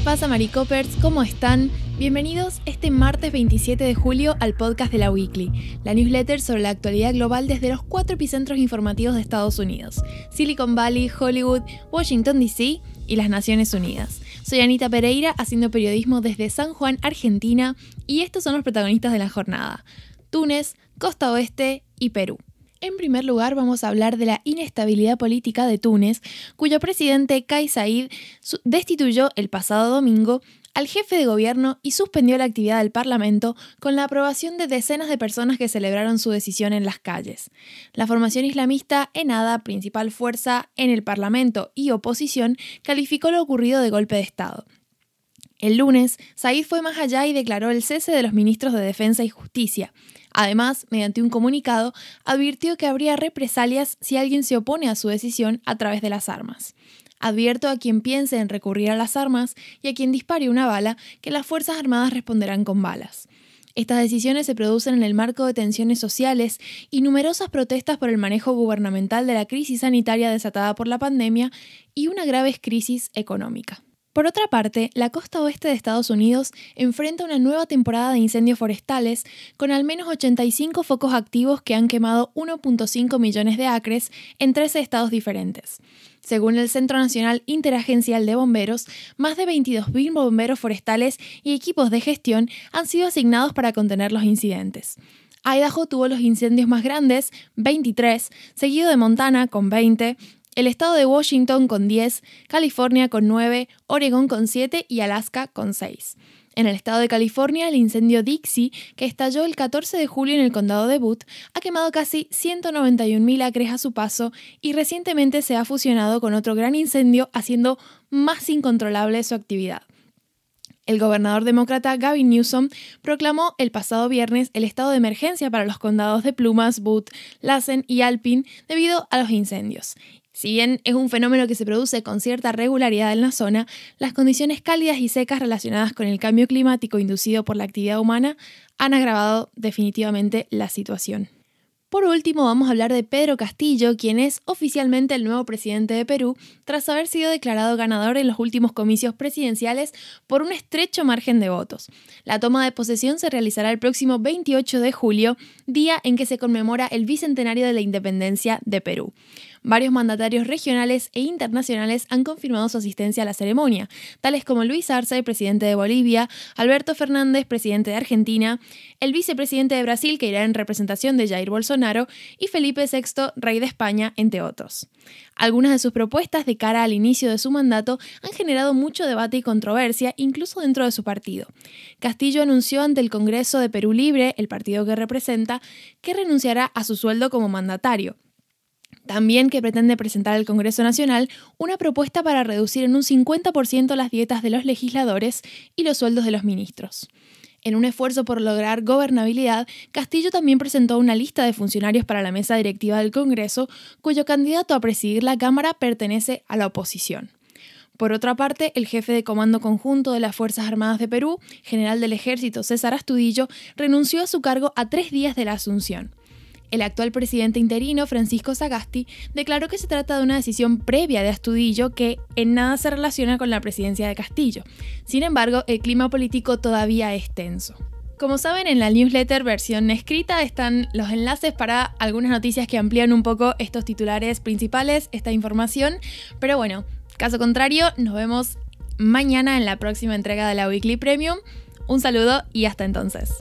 pasa, Maricopers? ¿Cómo están? Bienvenidos este martes 27 de julio al podcast de la Weekly, la newsletter sobre la actualidad global desde los cuatro epicentros informativos de Estados Unidos: Silicon Valley, Hollywood, Washington DC y las Naciones Unidas. Soy Anita Pereira, haciendo periodismo desde San Juan, Argentina, y estos son los protagonistas de la jornada: Túnez, Costa Oeste y Perú. En primer lugar, vamos a hablar de la inestabilidad política de Túnez, cuyo presidente Kais Said destituyó el pasado domingo al jefe de gobierno y suspendió la actividad del Parlamento con la aprobación de decenas de personas que celebraron su decisión en las calles. La formación islamista Enada, principal fuerza en el Parlamento y oposición, calificó lo ocurrido de golpe de Estado. El lunes, Said fue más allá y declaró el cese de los ministros de Defensa y Justicia. Además, mediante un comunicado, advirtió que habría represalias si alguien se opone a su decisión a través de las armas. Advierto a quien piense en recurrir a las armas y a quien dispare una bala que las Fuerzas Armadas responderán con balas. Estas decisiones se producen en el marco de tensiones sociales y numerosas protestas por el manejo gubernamental de la crisis sanitaria desatada por la pandemia y una grave crisis económica. Por otra parte, la costa oeste de Estados Unidos enfrenta una nueva temporada de incendios forestales con al menos 85 focos activos que han quemado 1.5 millones de acres en 13 estados diferentes. Según el Centro Nacional Interagencial de Bomberos, más de 22.000 bomberos forestales y equipos de gestión han sido asignados para contener los incidentes. Idaho tuvo los incendios más grandes, 23, seguido de Montana con 20, el estado de Washington con 10, California con 9, Oregon con 7 y Alaska con 6. En el estado de California, el incendio Dixie, que estalló el 14 de julio en el condado de Butte, ha quemado casi 191.000 acres a su paso y recientemente se ha fusionado con otro gran incendio, haciendo más incontrolable su actividad. El gobernador demócrata Gavin Newsom proclamó el pasado viernes el estado de emergencia para los condados de Plumas, Butte, Lassen y Alpine debido a los incendios. Si bien es un fenómeno que se produce con cierta regularidad en la zona, las condiciones cálidas y secas relacionadas con el cambio climático inducido por la actividad humana han agravado definitivamente la situación. Por último, vamos a hablar de Pedro Castillo, quien es oficialmente el nuevo presidente de Perú, tras haber sido declarado ganador en los últimos comicios presidenciales por un estrecho margen de votos. La toma de posesión se realizará el próximo 28 de julio, día en que se conmemora el bicentenario de la independencia de Perú. Varios mandatarios regionales e internacionales han confirmado su asistencia a la ceremonia, tales como Luis Arce, presidente de Bolivia, Alberto Fernández, presidente de Argentina, el vicepresidente de Brasil, que irá en representación de Jair Bolsonaro, y Felipe VI, rey de España, entre otros. Algunas de sus propuestas de cara al inicio de su mandato han generado mucho debate y controversia, incluso dentro de su partido. Castillo anunció ante el Congreso de Perú Libre, el partido que representa, que renunciará a su sueldo como mandatario, también que pretende presentar al Congreso Nacional una propuesta para reducir en un 50% las dietas de los legisladores y los sueldos de los ministros. En un esfuerzo por lograr gobernabilidad, Castillo también presentó una lista de funcionarios para la mesa directiva del Congreso, cuyo candidato a presidir la Cámara pertenece a la oposición. Por otra parte, el jefe de Comando Conjunto de las Fuerzas Armadas de Perú, general del Ejército César Astudillo, renunció a su cargo a tres días de la asunción. El actual presidente interino, Francisco Sagasti, declaró que se trata de una decisión previa de Astudillo que en nada se relaciona con la presidencia de Castillo. Sin embargo, el clima político todavía es tenso. Como saben, en la newsletter versión escrita están los enlaces para algunas noticias que amplían un poco estos titulares principales, esta información. Pero bueno, caso contrario, nos vemos mañana en la próxima entrega de la Weekly Premium. Un saludo y hasta entonces.